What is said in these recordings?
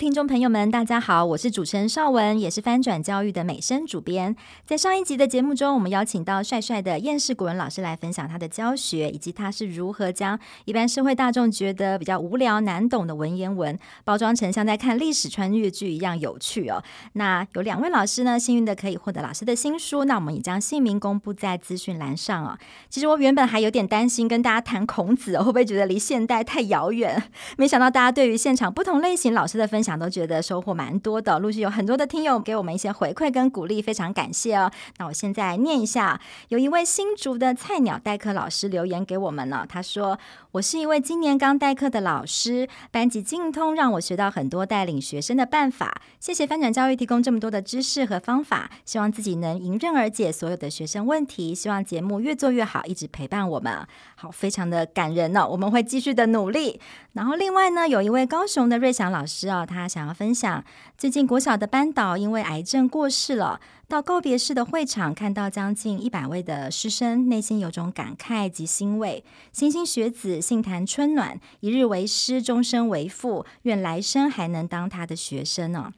听众朋友们，大家好，我是主持人邵文，也是翻转教育的美声主编。在上一集的节目中，我们邀请到帅帅的厌世古文老师来分享他的教学，以及他是如何将一般社会大众觉得比较无聊难懂的文言文，包装成像在看历史穿越剧一样有趣哦。那有两位老师呢，幸运的可以获得老师的新书，那我们也将姓名公布在资讯栏上哦。其实我原本还有点担心跟大家谈孔子，会不会觉得离现代太遥远？没想到大家对于现场不同类型老师的分享都觉得收获蛮多的，陆续有很多的听友给我们一些回馈跟鼓励，非常感谢哦。那我现在念一下，有一位新竹的菜鸟代课老师留言给我们了，他说：“我是一位今年刚代课的老师，班级精通让我学到很多带领学生的办法。谢谢翻转教育提供这么多的知识和方法，希望自己能迎刃而解所有的学生问题。希望节目越做越好，一直陪伴我们。好，非常的感人呢、我们会继续的努力。然后另外呢，有一位高雄的瑞祥老师啊、他。他想要分享，最近国小的班导因为癌症过世了，到告别式的会场，看到将近一百位的师生，内心有种感慨及欣慰。莘莘学子，杏坛春暖，一日为师，终身为父，愿来生还能当他的学生呢。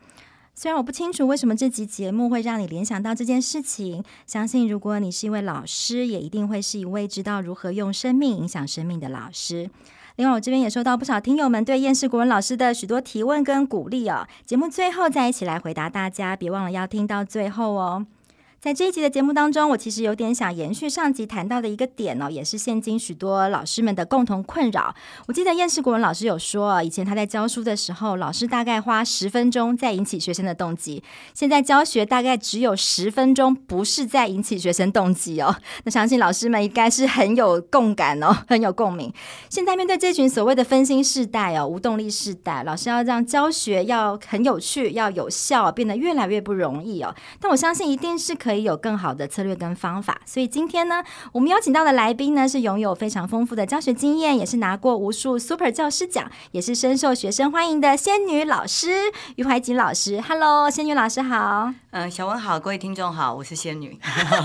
虽然我不清楚为什么这集节目会让你联想到这件事情，相信如果你是一位老师，也一定会是一位知道如何用生命影响生命的老师。另外，我这边也收到不少听友们对厌世国文老师的许多提问跟鼓励哦。节目最后再一起来回答大家，别忘了要听到最后哦。在这一集的节目当中，我其实有点想延续上集谈到的一个点哦，也是现今许多老师们的共同困扰。我记得燕世国文老师有说，以前他在教书的时候，老师大概花十分钟在引起学生的动机，现在教学大概只有十分钟不是在引起学生动机哦。那相信老师们应该是很有共感哦，很有共鸣。现在面对这群所谓的分心世代哦，无动力世代，老师要让教学要很有趣、要有效，变得越来越不容易哦。但我相信一定是可。可以有更好的策略跟方法，所以今天呢，我们邀请到的来宾呢，是拥有非常丰富的教学经验，也是拿过无数 Super 教师奖，也是深受学生欢迎的仙女老师于怀瑾老师。Hello，仙女老师好。嗯，小文好，各位听众好，我是仙女。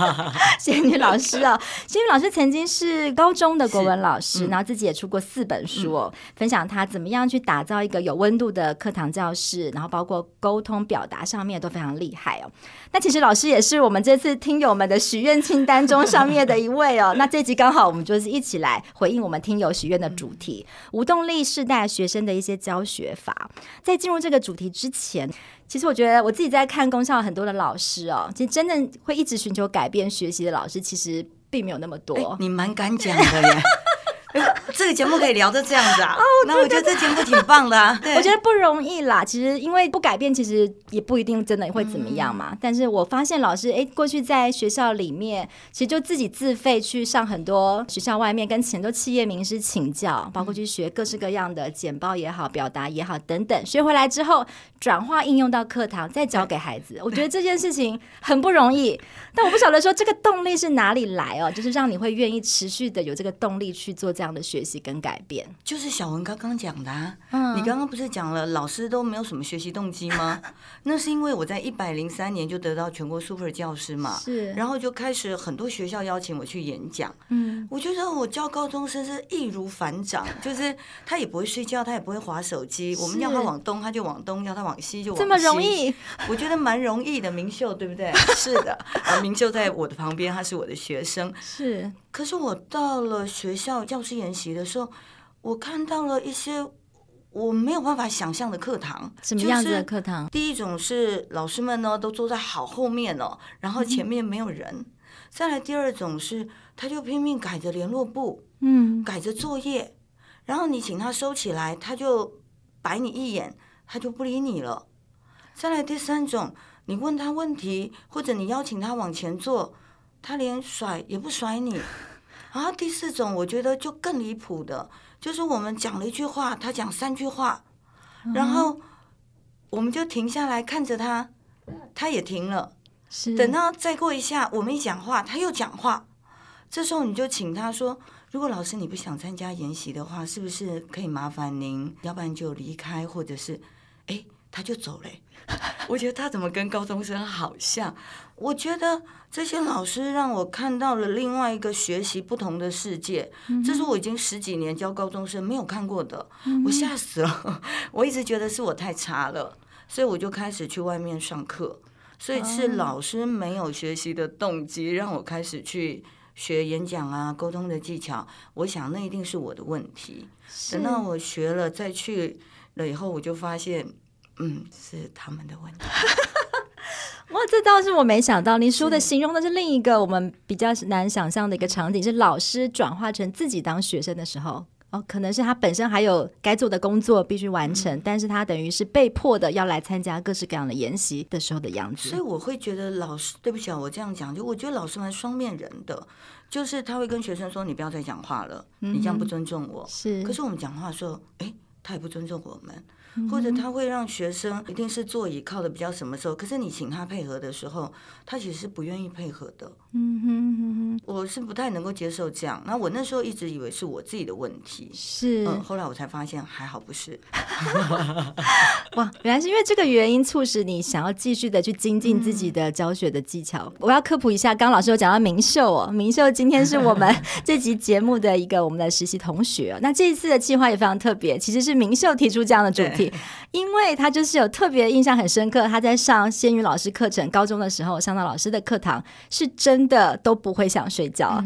仙女老师哦，仙女老师曾经是高中的国文老师，嗯、然后自己也出过四本书哦，嗯、分享他怎么样去打造一个有温度的课堂教室，然后包括沟通表达上面都非常厉害哦。那其实老师也是我们这次听友们的许愿清单中上面的一位哦。那这集刚好我们就是一起来回应我们听友许愿的主题——无动力世代学生的一些教学法。在进入这个主题之前，其实我觉得我自己在看公校很多的老师哦，其实真正会一直寻求改变学习的老师，其实并没有那么多。欸，你蛮敢讲的耶。这个节目可以聊到这样子啊？哦，那我觉得这节目挺棒的啊。我觉得不容易啦。其实因为不改变，其实也不一定真的会怎么样嘛。嗯、但是我发现老师，哎，过去在学校里面，其实就自己自费去上很多学校外面跟很多企业名师请教，包括去学各式各样的简报也好、表达也好等等。学回来之后，转化应用到课堂，再教给孩子。我觉得这件事情很不容易。但我不晓得说这个动力是哪里来哦，就是让你会愿意持续的有这个动力去做这样的学习跟改变，就是小文刚刚讲的啊。嗯，你刚刚不是讲了老师都没有什么学习动机吗？那是因为我在一百零三年就得到全国 Super 教师嘛，是，然后就开始很多学校邀请我去演讲。嗯，我觉得我教高中生是易如反掌，就是他也不会睡觉，他也不会划手机。我们要他往东，他就往东；要他往西，就往西。这么容易？我觉得蛮容易的。明秀对不对？是的，明秀在我的旁边，他是我的学生。是。可是我到了学校教师研习的时候，我看到了一些我没有办法想象的课堂。什么样子的课堂？第一种是老师们呢都坐在好后面哦，然后前面没有人。嗯、再来第二种是，他就拼命改着联络簿，嗯，改着作业，然后你请他收起来，他就白你一眼，他就不理你了。再来第三种，你问他问题，或者你邀请他往前坐。他连甩也不甩你，然后第四种我觉得就更离谱的，就是我们讲了一句话，他讲三句话，然后我们就停下来看着他，他也停了，是等到再过一下，我们一讲话，他又讲话，这时候你就请他说，如果老师你不想参加研习的话，是不是可以麻烦您，要不然就离开，或者是，哎，他就走了。我觉得他怎么跟高中生好像？我觉得这些老师让我看到了另外一个学习不同的世界，这是我已经十几年教高中生没有看过的，我吓死了。我一直觉得是我太差了，所以我就开始去外面上课。所以是老师没有学习的动机，让我开始去学演讲啊、沟通的技巧。我想那一定是我的问题。等到我学了再去了以后，我就发现。嗯，是他们的问题。哇，这倒是我没想到。你说的形容的是另一个我们比较难想象的一个场景，是老师转化成自己当学生的时候。哦，可能是他本身还有该做的工作必须完成，嗯，但是他等于是被迫的要来参加各式各样的研习的时候的样子。所以我会觉得老师，对不起啊，我这样讲，就我觉得老师蛮双面人的，就是他会跟学生说：“你不要再讲话了，嗯，你这样不尊重我。”是，可是我们讲话的时候，哎，他也不尊重我们。或者他会让学生一定是座椅靠的比较什么时候，可是你请他配合的时候，他其实是不愿意配合的。嗯哼哼哼，我是不太能够接受这样。那我那时候一直以为是我自己的问题，是，嗯，后来我才发现还好不是。哇，原来是因为这个原因促使你想要继续的去精进自己的教学的技巧。嗯、我要科普一下，刚刚老师有讲到明秀哦，明秀今天是我们这集节目的一个我们的实习同学。那这一次的计划也非常特别，其实是明秀提出这样的主题。因为他就是有特别印象很深刻，他在上仙女老师课程，高中的时候上到老师的课堂，是真真的都不会想睡觉。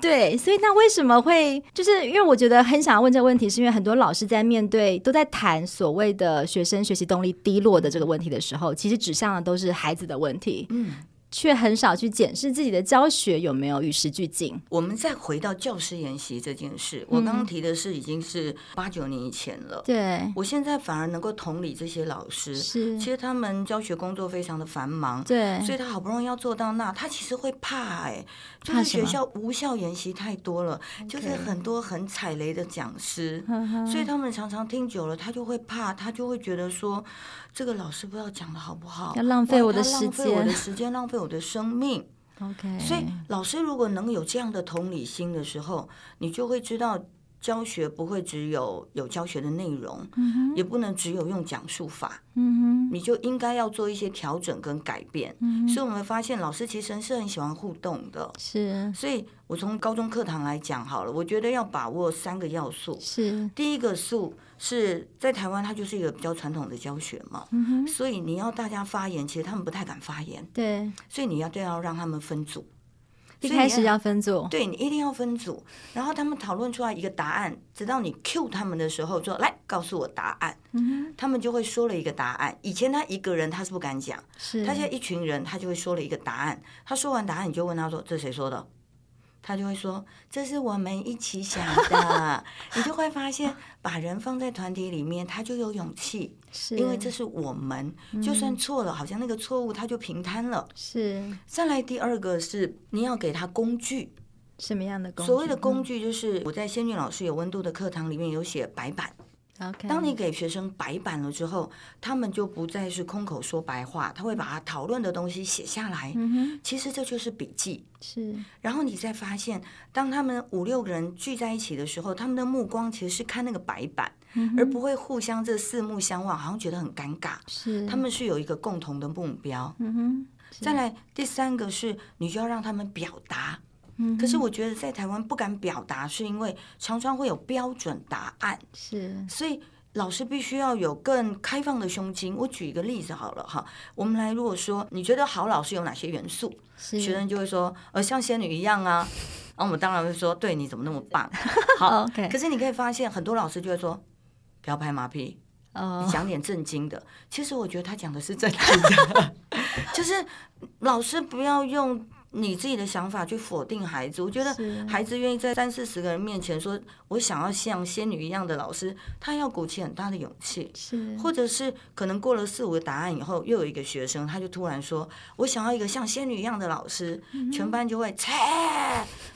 对，所以那为什么会？就是因为我觉得很想要问这个问题，是因为很多老师在面对都在谈所谓的学生学习动力低落的这个问题的时候，其实指向的都是孩子的问题。嗯。却很少去检视自己的教学有没有与时俱进。我们再回到教师研习这件事，我刚刚提的是已经是八九年以前了。对，我现在反而能够同理这些老师，是，其实他们教学工作非常的繁忙，对，所以他好不容易要做到那，他其实会怕哎、欸，就是学校无效研习太多了，就是很多很踩雷的讲师，所以他们常常听久了，他就会怕，他就会觉得说。这个老师不知道讲的好不好，要浪费我的时间，浪费我的时间，浪费我的生命。OK，所以老师如果能有这样的同理心的时候，你就会知道。教学不会只有有教学的内容，嗯，也不能只有用讲述法，嗯，你就应该要做一些调整跟改变。嗯，所以我们发现老师其实是很喜欢互动的，是。所以我从高中课堂来讲好了，我觉得要把握三个要素。是。第一个素是在台湾，它就是一个比较传统的教学嘛，嗯，所以你要大家发言，其实他们不太敢发言，对。所以你要都要让他们分组。一开始要分组，对，你一定要分组，然后他们讨论出来一个答案，直到你 cue 他们的时候，说来告诉我答案，嗯，他们就会说了一个答案。以前他一个人他是不敢讲，是，他现在一群人他就会说了一个答案。他说完答案，你就问他说：“这谁说的？”他就会说：“这是我们一起想的。”你就会发现，把人放在团体里面，他就有勇气，是因为这是我们，就算错了，好像那个错误他就平摊了。是。再来第二个是，你要给他工具，什么样的工具？所谓的工具就是我在仙女老师有温度的课堂里面有写白板。当你给学生白板了之后，他们就不再是空口说白话，他会把他讨论的东西写下来。嗯。其实这就是笔记。是。然后你再发现，当他们五六个人聚在一起的时候，他们的目光其实是看那个白板，嗯、而不会互相这四目相望，好像觉得很尴尬。是。他们是有一个共同的目标。嗯哼。再来第三个是，你就要让他们表达。可是我觉得在台湾不敢表达，是因为常常会有标准答案，是，所以老师必须要有更开放的胸襟。我举一个例子好了哈，我们来如果说你觉得好老师有哪些元素，学生就会说呃像仙女一样啊，然后我们当然会说对，你怎么那么棒？好，OK。可是你可以发现很多老师就会说不要拍马屁，你讲点正经的。其实我觉得他讲的是正经的，就是老师不要用。你自己的想法去否定孩子，我觉得孩子愿意在三四十个人面前说“我想要像仙女一样的老师”，他要鼓起很大的勇气。是，或者是可能过了四五个答案以后，又有一个学生，他就突然说“我想要一个像仙女一样的老师”，全班就会切，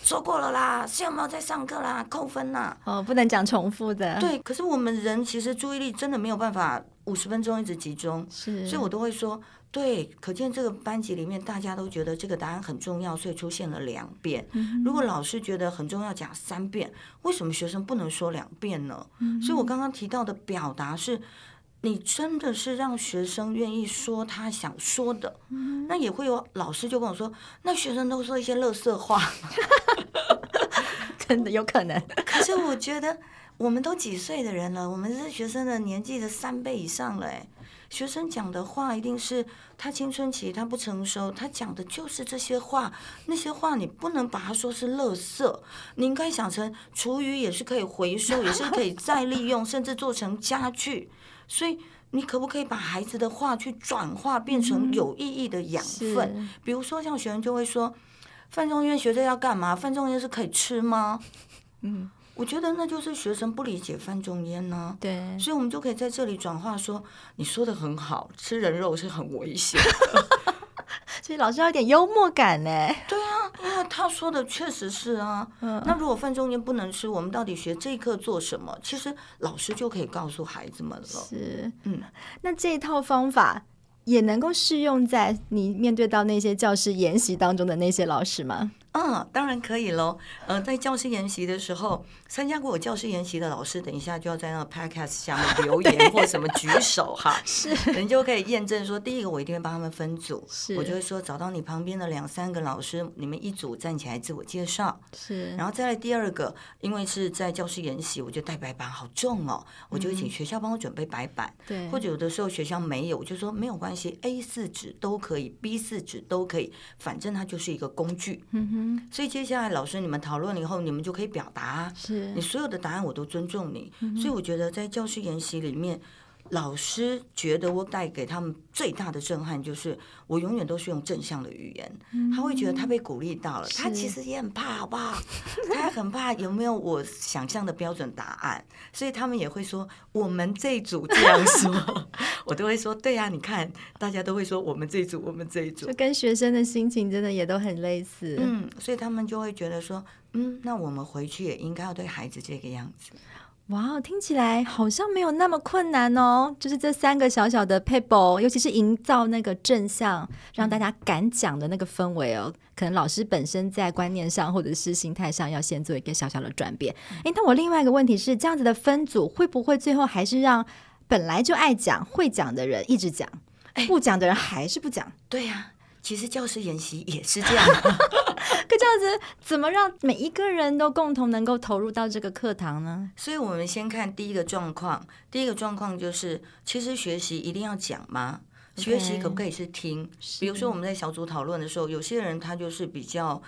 说过了啦，是有没有在上课啦，扣分啦。哦，不能讲重复的。对，可是我们人其实注意力真的没有办法五十分钟一直集中，是，所以我都会说。对，可见这个班级里面大家都觉得这个答案很重要，所以出现了两遍。嗯、如果老师觉得很重要，讲三遍，为什么学生不能说两遍呢？嗯、所以我刚刚提到的表达是，你真的是让学生愿意说他想说的。嗯、那也会有老师就跟我说，那学生都说一些垃圾话，真的有可能。可是我觉得，我们都几岁的人了，我们是学生的年纪的三倍以上了，哎。学生讲的话一定是他青春期，他不成熟，他讲的就是这些话。那些话你不能把它说是垃圾，你应该想成厨余也是可以回收，也是可以再利用，甚至做成家具。所以你可不可以把孩子的话去转化，变成有意义的养分？嗯、比如说，像学生就会说：“范仲淹学这要干嘛？范仲淹是可以吃吗？”嗯。我觉得那就是学生不理解范仲淹呢，对，所以我们就可以在这里转化说，你说的很好，吃人肉是很危险，所以老师要有点幽默感呢。对啊，因为他说的确实是啊。嗯，那如果范仲淹不能吃，我们到底学这一课做什么？其实老师就可以告诉孩子们了。是，嗯，那这一套方法也能够适用在你面对到那些教师研习当中的那些老师吗？嗯，当然可以喽。呃，在教师研习的时候，参加过我教师研习的老师，等一下就要在那个 podcast 下面留言或什么举手哈，是，你就可以验证说，第一个我一定会帮他们分组，是，我就会说找到你旁边的两三个老师，你们一组站起来自我介绍，是，然后再来第二个，因为是在教师研习，我就带白板好重哦，我就会请学校帮我准备白板，对、嗯，或者有的时候学校没有，我就说没有关系，A 四纸都可以，B 四纸都可以，反正它就是一个工具，嗯哼。所以接下来老师你们讨论了以后，你们就可以表达，是。你所有的答案我都尊重你。嗯、所以我觉得在教师研习里面，老师觉得我带给他们最大的震撼就是，我永远都是用正向的语言，嗯、他会觉得他被鼓励到了。他其实也很怕，好不好？他很怕有没有我想象的标准答案，所以他们也会说我们这一组这样说，我都会说对呀、啊，你看大家都会说我们这一组，我们这一组，就跟学生的心情真的也都很类似。嗯，所以他们就会觉得说，嗯，那我们回去也应该要对孩子这个样子。哇，听起来好像没有那么困难哦。就是这三个小小的 paper，，尤其是营造那个正向，让大家敢讲的那个氛围哦。可能老师本身在观念上或者是心态上要先做一个小小的转变。诶，那我另外一个问题是，这样子的分组会不会最后还是让本来就爱讲、会讲的人一直讲，不讲的人还是不讲？对呀。其实教师研习也是这样，可这样子怎么让每一个人都共同能够投入到这个课堂呢？所以我们先看第一个状况，第一个状况就是，其实学习一定要讲吗？学习可不可以是听？是。比如说我们在小组讨论的时候，有些人他就是比较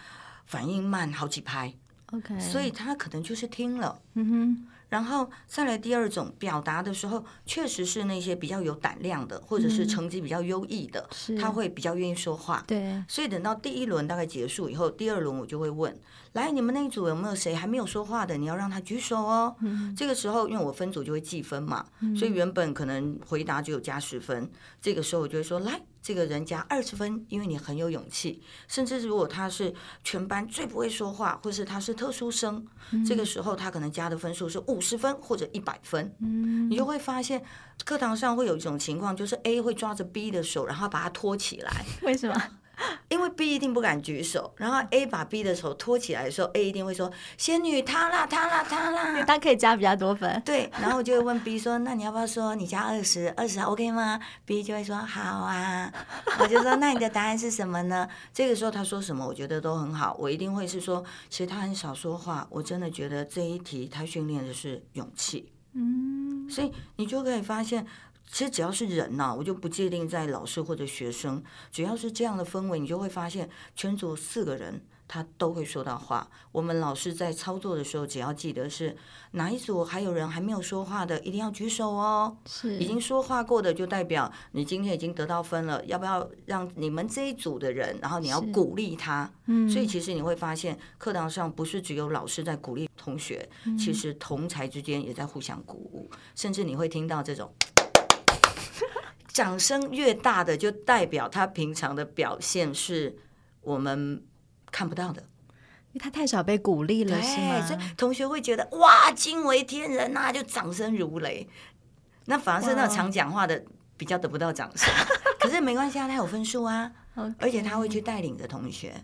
反应慢，好几拍，OK，所以他可能就是听了，嗯哼。然后再来第二种表达的时候，确实是那些比较有胆量的，或者是成绩比较优异的，嗯、他会比较愿意说话。对，所以等到第一轮大概结束以后，第二轮我就会问：来，你们那一组有没有谁还没有说话的？你要让他举手哦。嗯、这个时候，因为我分组就会计分嘛，嗯、所以原本可能回答就有加十分，这个时候我就会说：来。这个人加二十分，因为你很有勇气。甚至如果他是全班最不会说话，或是他是特殊生，嗯、这个时候他可能加的分数是五十分或者一百分。嗯、你就会发现课堂上会有一种情况，就是 A 会抓着 B 的手，然后把他拖起来。为什么？因为 B 一定不敢举手，然后 A 把 B 的手托起来的时候，A 一定会说：“仙女，她啦，她啦，她啦。”他可以加比较多分。对，然后我就会问 B 说：“那你要不要说你加二十？二十 OK 吗？”B 就会说：“好啊。”我就说：“那你的答案是什么呢？”这个时候他说什么，我觉得都很好。我一定会是说，其实他很少说话，我真的觉得这一题他训练的是勇气。嗯，所以你就可以发现。其实只要是人呐、啊，我就不界定在老师或者学生，只要是这样的氛围，你就会发现全组四个人他都会说到话。我们老师在操作的时候，只要记得是哪一组还有人还没有说话的，一定要举手哦。是已经说话过的，就代表你今天已经得到分了。要不要让你们这一组的人，然后你要鼓励他？嗯，所以其实你会发现，课堂上不是只有老师在鼓励同学，嗯、其实同才之间也在互相鼓舞，甚至你会听到这种。掌声越大的，就代表他平常的表现是我们看不到的，因为他太少被鼓励了，是吗？所以同学会觉得哇，惊为天人呐、啊，就掌声如雷。那反而是那种常讲话的比较得不到掌声。可是没关系啊，他有分数啊. 而且他会去带领着同学。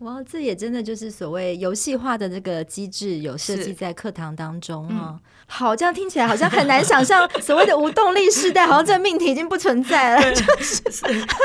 哇，这也真的就是所谓游戏化的这个机制，有设计在课堂当中啊。嗯、好，这样听起来好像很难想象，所谓的无动力时代，好像这个命题已经不存在了。就是，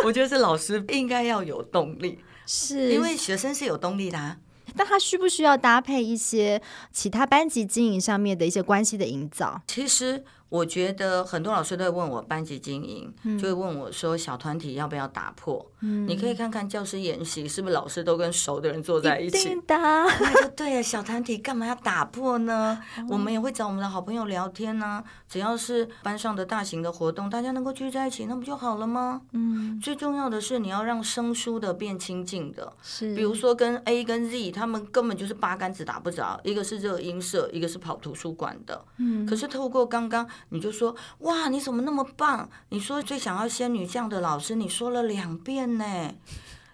我觉得是老师应该要有动力，是因为学生是有动力的啊。但他需不需要搭配一些其他班级经营上面的一些关系的营造？其实。我觉得很多老师都会问我班级经营，嗯、就会问我说小团体要不要打破？嗯、你可以看看教师演习，是不是老师都跟熟的人坐在一起？的，那就对了。小团体干嘛要打破呢？哦、我们也会找我们的好朋友聊天呢、啊。只要是班上的大型的活动，大家能够聚在一起，那不就好了吗？嗯。最重要的是你要让生疏的变亲近的。是。比如说跟 A 跟 Z，他们根本就是八竿子打不着，一个是热音社，一个是跑图书馆的。嗯。可是透过刚刚。你就说哇，你怎么那么棒？你说最想要仙女这样的老师，你说了两遍呢。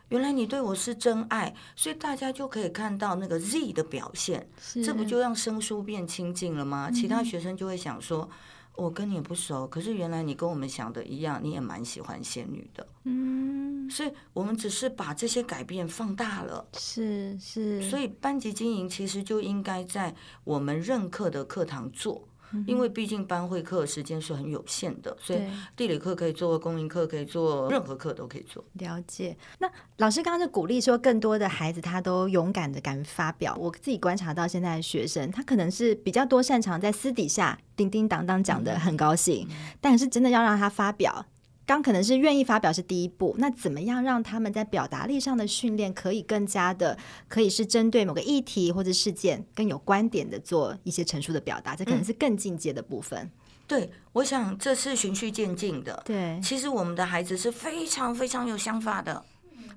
原来你对我是真爱，所以大家就可以看到那个 Z 的表现，这不就让生疏变亲近了吗？嗯、其他学生就会想说，我跟你也不熟，可是原来你跟我们想的一样，你也蛮喜欢仙女的。嗯，所以我们只是把这些改变放大了。是是，所以班级经营其实就应该在我们任课的课堂做。因为毕竟班会课时间是很有限的，所以地理课可以做，公民课可以做，任何课都可以做。了解。那老师刚刚就鼓励说，更多的孩子他都勇敢的敢发表。我自己观察到现在的学生，他可能是比较多擅长在私底下叮叮当当讲的很高兴，嗯、但是真的要让他发表。刚可能是愿意发表是第一步，那怎么样让他们在表达力上的训练可以更加的，可以是针对某个议题或者事件更有观点的做一些陈述的表达，这可能是更进阶的部分。嗯、对，我想这是循序渐进的。对，其实我们的孩子是非常非常有想法的，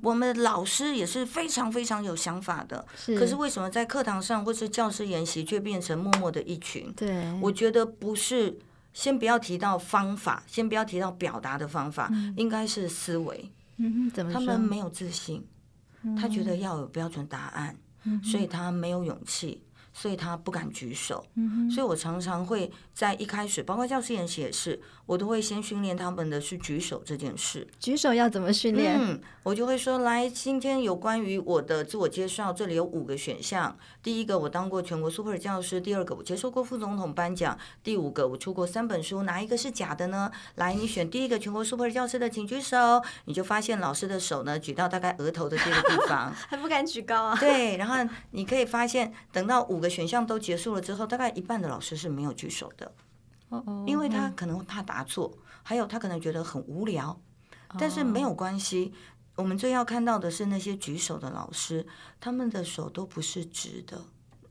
我们的老师也是非常非常有想法的。是，可是为什么在课堂上或是教师研习却变成默默的一群？对，我觉得不是。先不要提到方法，先不要提到表达的方法，嗯、应该是思维。嗯，怎么说？他们没有自信，嗯、他觉得要有标准答案，嗯、所以他没有勇气。所以他不敢举手，所以我常常会在一开始，包括教师演习也是，我都会先训练他们的是举手这件事。举手要怎么训练？嗯，我就会说，来，今天有关于我的自我介绍，这里有五个选项。第一个，我当过全国 super 教师；第二个，我接受过副总统颁奖；第五个，我出过三本书，哪一个是假的呢？来，你选第一个全国 super 教师的，请举手。你就发现老师的手呢，举到大概额头的这个地方，还不敢举高啊？对，然后你可以发现，等到五个选项都结束了之后，大概一半的老师是没有举手的，因为他可能会怕答错，还有他可能觉得很无聊，但是没有关系。我们最要看到的是那些举手的老师，他们的手都不是直的，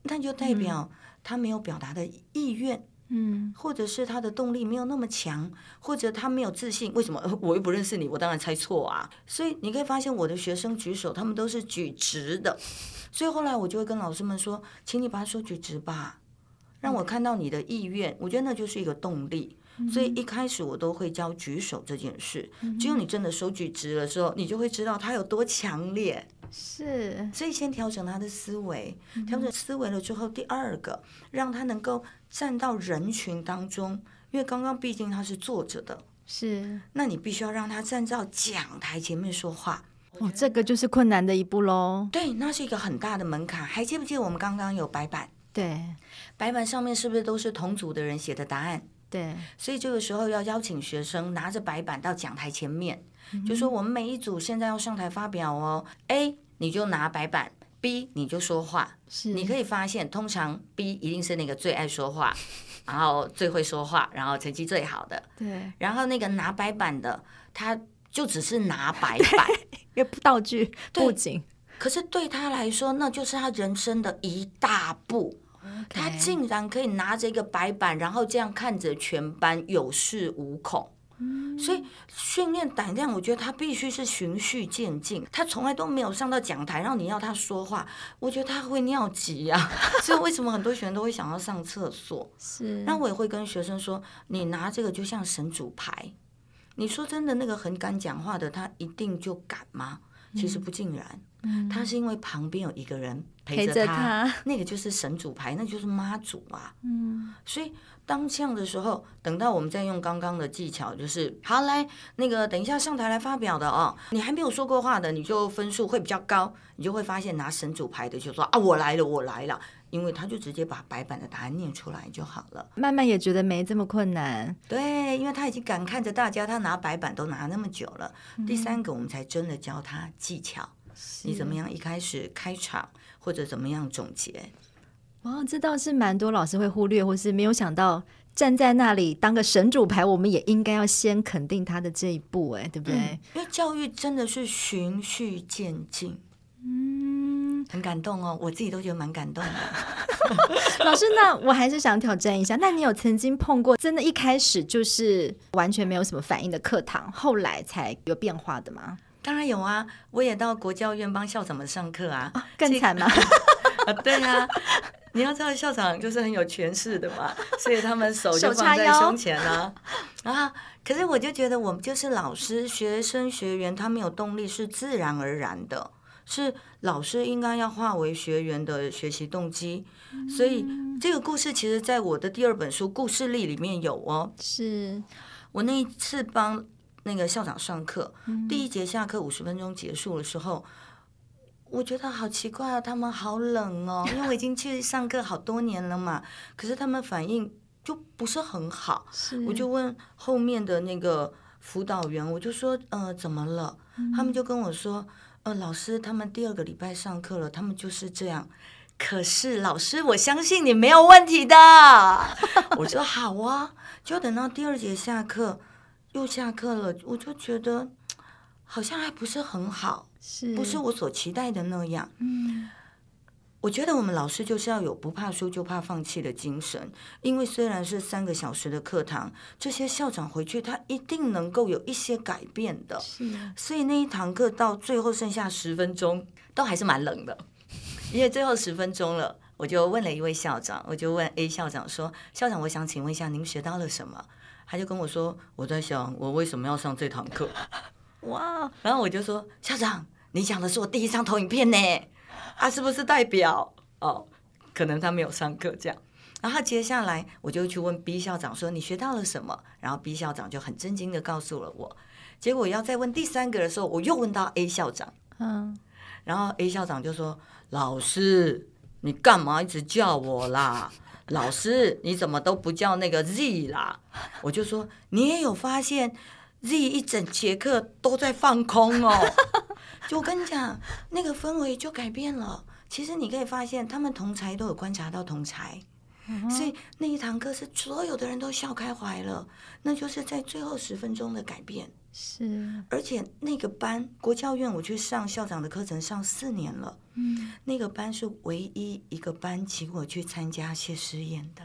那就代表他没有表达的意愿，嗯，或者是他的动力没有那么强，或者他没有自信。为什么？我又不认识你，我当然猜错啊。所以你可以发现，我的学生举手，他们都是举直的。所以后来我就会跟老师们说，请你把手举直吧，让我看到你的意愿。我觉得那就是一个动力。所以一开始我都会教举手这件事。只有你真的手举直了之后，你就会知道他有多强烈。是。所以先调整他的思维，调整思维了之后，第二个让他能够站到人群当中，因为刚刚毕竟他是坐着的。是。那你必须要让他站到讲台前面说话。哦，这个就是困难的一步喽。对，那是一个很大的门槛。还记不记得我们刚刚有白板？对，白板上面是不是都是同组的人写的答案？对，所以这个时候要邀请学生拿着白板到讲台前面，嗯、就说我们每一组现在要上台发表哦。A，你就拿白板；B，你就说话。是，你可以发现，通常 B 一定是那个最爱说话，然后最会说话，然后成绩最好的。对，然后那个拿白板的，他。就只是拿 白板，一个道具布景，可是对他来说，那就是他人生的一大步。他竟然可以拿着一个白板，然后这样看着全班，有恃无恐。嗯、所以训练胆量，我觉得他必须是循序渐进。他从来都没有上到讲台，然后你要他说话，我觉得他会尿急啊。所以为什么很多学生都会想要上厕所？是，那我也会跟学生说，你拿这个就像神主牌。你说真的，那个很敢讲话的，他一定就敢吗？其实不尽然。嗯，他是因为旁边有一个人陪着他，着他，那个就是神主牌，那就是妈祖啊。嗯，所以当这样的时候，等到我们再用刚刚的技巧，就是好来，那个等一下上台来发表的哦，你还没有说过话的，你就分数会比较高，你就会发现拿神主牌的就说啊，我来了，我来了。因为他就直接把白板的答案念出来就好了，慢慢也觉得没这么困难。对，因为他已经敢看着大家，他拿白板都拿那么久了。嗯、第三个，我们才真的教他技巧，你怎么样一开始开场，或者怎么样总结。哇，这倒是蛮多老师会忽略，或是没有想到站在那里当个神主牌，我们也应该要先肯定他的这一步，哎，对不对？嗯、因为教育真的是循序渐进。嗯，很感动哦，我自己都觉得蛮感动的。老师，那我还是想挑战一下，那你有曾经碰过真的，一开始就是完全没有什么反应的课堂，后来才有变化的吗？当然有啊，我也到国教院帮校长们上课啊，哦、更惨吗？啊，对啊，你要知道校长就是很有权势的嘛，所以他们手就放在胸前啊。啊，可是我就觉得我们就是老师，学生学员他没有动力是自然而然的。是老师应该要化为学员的学习动机，所以这个故事其实在我的第二本书《故事力》里面有哦。是我那一次帮那个校长上课，第一节下课五十分钟结束的时候，我觉得好奇怪啊，他们好冷哦，因为我已经去上课好多年了嘛，可是他们反应就不是很好。我就问后面的那个辅导员，我就说呃怎么了？他们就跟我说。呃，老师，他们第二个礼拜上课了，他们就是这样。可是老师，我相信你没有问题的。我说好啊，就等到第二节下课，又下课了，我就觉得好像还不是很好，是不是我所期待的那样？嗯。我觉得我们老师就是要有不怕输就怕放弃的精神，因为虽然是三个小时的课堂，这些校长回去他一定能够有一些改变的。是啊，所以那一堂课到最后剩下十分钟，都还是蛮冷的，因为最后十分钟了，我就问了一位校长，我就问 A 校长说：“校长，我想请问一下，您学到了什么？”他就跟我说：“我在想，我为什么要上这堂课？”哇！然后我就说：“校长，你讲的是我第一张投影片呢。”啊，是不是代表哦？可能他没有上课这样。然后接下来我就去问 B 校长说：“你学到了什么？”然后 B 校长就很震惊的告诉了我。结果要再问第三个的时候，我又问到 A 校长。嗯。然后 A 校长就说：“老师，你干嘛一直叫我啦？老师，你怎么都不叫那个 Z 啦？”我就说：“你也有发现 Z 一整节课都在放空哦。”就我跟你讲，那个氛围就改变了。其实你可以发现，他们同才都有观察到同才，所以那一堂课是所有的人都笑开怀了。那就是在最后十分钟的改变。是，而且那个班国教院，我去上校长的课程上四年了。嗯，那个班是唯一一个班请我去参加谢师宴的。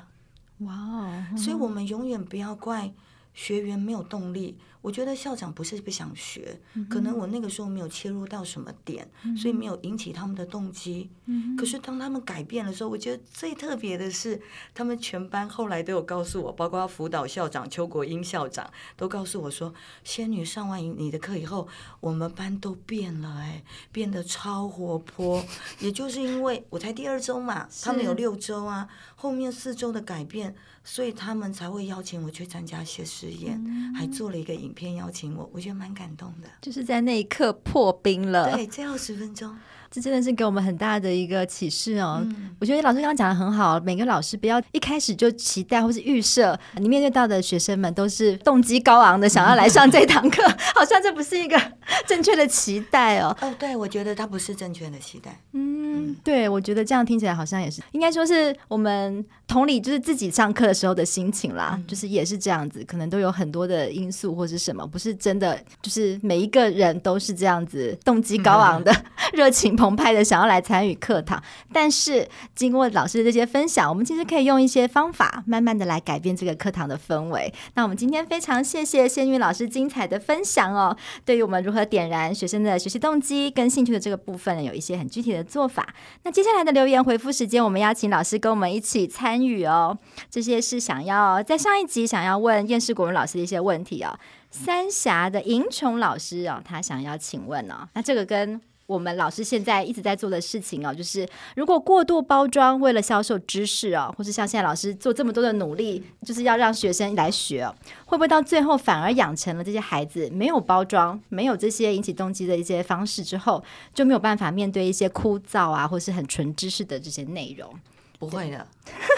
哇哦！所以我们永远不要怪学员没有动力。我觉得校长不是不想学，可能我那个时候没有切入到什么点，所以没有引起他们的动机。可是当他们改变的时候，我觉得最特别的是，他们全班后来都有告诉我，包括辅导校长邱国英校长都告诉我说：“仙女上完你的课以后，我们班都变了，哎，变得超活泼。也就是因为我才第二周嘛，他们有六周啊，后面四周的改变。”所以他们才会邀请我去参加一些实验，还做了一个影片邀请我，我觉得蛮感动的。就是在那一刻破冰了，对，最后十分钟。这真的是给我们很大的一个启示哦！嗯、我觉得老师刚刚讲的很好，每个老师不要一开始就期待或是预设，你面对到的学生们都是动机高昂的，想要来上这堂课，好像这不是一个 正确的期待哦。哦，对，我觉得它不是正确的期待。嗯，对，我觉得这样听起来好像也是，应该说是我们同理，就是自己上课的时候的心情啦，嗯、就是也是这样子，可能都有很多的因素或是什么，不是真的，就是每一个人都是这样子，动机高昂的 热情。澎湃的想要来参与课堂，但是经过老师的这些分享，我们其实可以用一些方法，慢慢的来改变这个课堂的氛围。那我们今天非常谢谢仙女老师精彩的分享哦，对于我们如何点燃学生的学习动机跟兴趣的这个部分，有一些很具体的做法。那接下来的留言回复时间，我们邀请老师跟我们一起参与哦。这些是想要在上一集想要问燕世国文老师的一些问题哦。三峡的银琼老师哦，他想要请问哦，那这个跟我们老师现在一直在做的事情哦，就是如果过度包装，为了销售知识哦，或是像现在老师做这么多的努力，就是要让学生来学，会不会到最后反而养成了这些孩子没有包装、没有这些引起动机的一些方式之后，就没有办法面对一些枯燥啊，或是很纯知识的这些内容？不会的，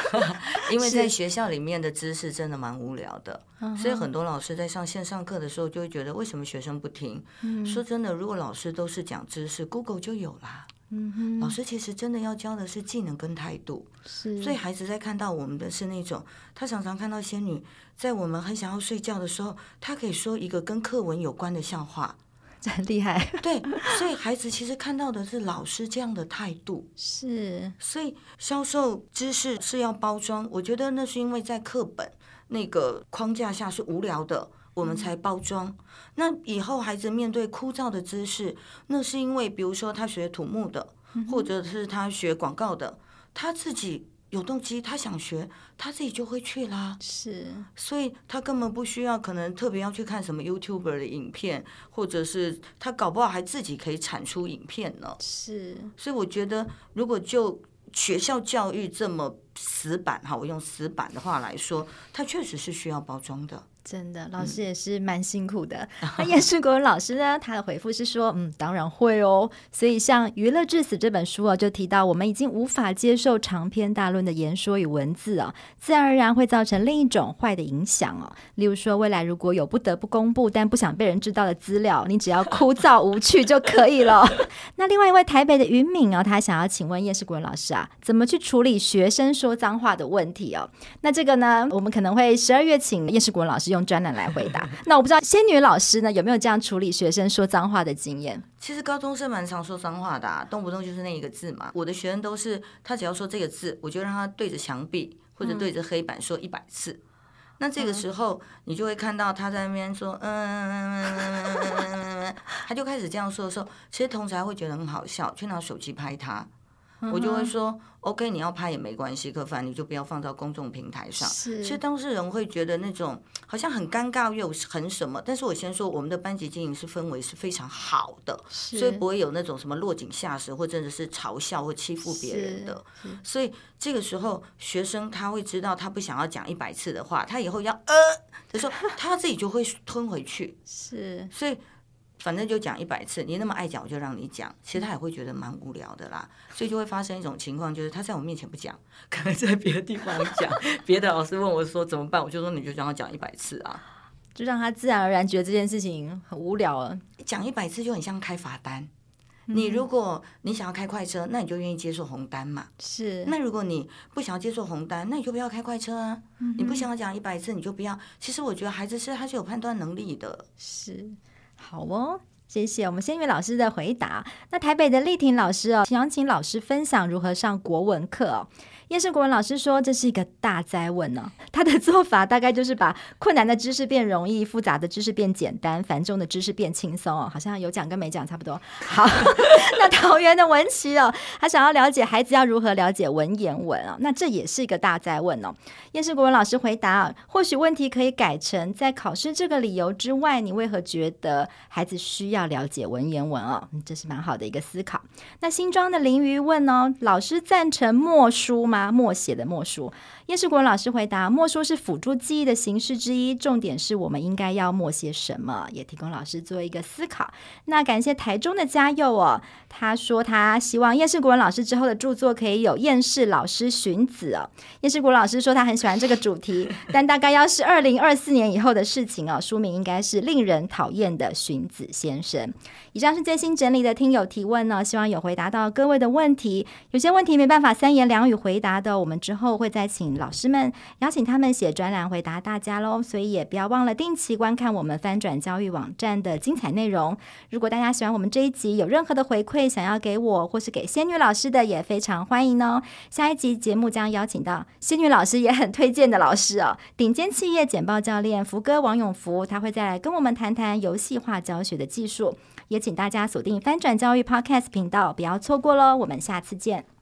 因为在学校里面的知识真的蛮无聊的，所以很多老师在上线上课的时候就会觉得，为什么学生不听？嗯、说真的，如果老师都是讲知识，Google 就有啦。嗯，老师其实真的要教的是技能跟态度。是，所以孩子在看到我们的是那种，他常常看到仙女在我们很想要睡觉的时候，他可以说一个跟课文有关的笑话。很厉害，对，所以孩子其实看到的是老师这样的态度，是，所以销售知识是要包装，我觉得那是因为在课本那个框架下是无聊的，我们才包装。嗯、那以后孩子面对枯燥的知识，那是因为比如说他学土木的，或者是他学广告的，他自己。有动机，他想学，他自己就会去啦。是，所以他根本不需要，可能特别要去看什么 YouTuber 的影片，或者是他搞不好还自己可以产出影片呢。是，所以我觉得，如果就学校教育这么死板哈，我用死板的话来说，它确实是需要包装的。真的，老师也是蛮辛苦的。嗯、那叶世国文老师呢？他的回复是说：“嗯，当然会哦。所以像《娱乐至死》这本书啊，就提到我们已经无法接受长篇大论的言说与文字啊，自然而然会造成另一种坏的影响哦。例如说，未来如果有不得不公布但不想被人知道的资料，你只要枯燥无趣就可以了。那另外一位台北的云敏哦，他想要请问叶世国文老师啊，怎么去处理学生说脏话的问题哦？那这个呢，我们可能会十二月请叶世国文老师。”用专栏来回答。那我不知道仙女老师呢，有没有这样处理学生说脏话的经验？其实高中生蛮常说脏话的，动不动就是那一个字嘛。我的学生都是，他只要说这个字，我就让他对着墙壁或者对着黑板说一百次。那这个时候，你就会看到他在那边说，嗯嗯嗯嗯嗯嗯，他就开始这样说的时候，其实同学会觉得很好笑，去拿手机拍他。我就会说，OK，你要拍也没关系，可反正你就不要放到公众平台上。是，其实当事人会觉得那种好像很尴尬又很什么。但是我先说，我们的班级经营是氛围是非常好的，所以不会有那种什么落井下石或真的是嘲笑或欺负别人的。所以这个时候，学生他会知道，他不想要讲一百次的话，他以后要呃他说，他自己就会吞回去。是，所以。反正就讲一百次，你那么爱讲，我就让你讲。其实他也会觉得蛮无聊的啦，所以就会发生一种情况，就是他在我面前不讲，可能在别的地方讲。别的老师问我说怎么办，我就说你就让他讲一百次啊，就让他自然而然觉得这件事情很无聊了。讲一百次就很像开罚单。你如果你想要开快车，那你就愿意接受红单嘛。是。那如果你不想要接受红单，那你就不要开快车啊。嗯、你不想要讲一百次，你就不要。其实我觉得孩子是他是有判断能力的。是。好哦，谢谢我们仙女老师的回答。那台北的丽婷老师哦，想请老师分享如何上国文课哦。叶世国文老师说：“这是一个大哉问、哦。他的做法大概就是把困难的知识变容易，复杂的知识变简单，繁重的知识变轻松哦。好像有讲跟没讲差不多。好，那桃园的文琪哦，他想要了解孩子要如何了解文言文、哦？那这也是一个大哉问哦。叶世国文老师回答：或许问题可以改成，在考试这个理由之外，你为何觉得孩子需要了解文言文哦？这是蛮好的一个思考。那新庄的林瑜问哦，老师赞成默书吗？”默写的默书，叶世国老师回答：默书是辅助记忆的形式之一，重点是我们应该要默些什么，也提供老师做一个思考。那感谢台中的嘉佑哦，他说他希望叶世国老师之后的著作可以有厌世老师荀子哦。颜世国老师说他很喜欢这个主题，但大概要是二零二四年以后的事情哦，书名应该是令人讨厌的荀子先生。以上是最新整理的听友提问呢，希望有回答到各位的问题。有些问题没办法三言两语回答的，我们之后会再请老师们邀请他们写专栏回答大家喽。所以也不要忘了定期观看我们翻转教育网站的精彩内容。如果大家喜欢我们这一集，有任何的回馈想要给我或是给仙女老师的，也非常欢迎哦。下一集节目将邀请到仙女老师也很推荐的老师哦，顶尖企业简报教练福哥王永福，他会再来跟我们谈谈游戏化教学的技术。也请大家锁定翻转教育 Podcast 频道，不要错过喽！我们下次见。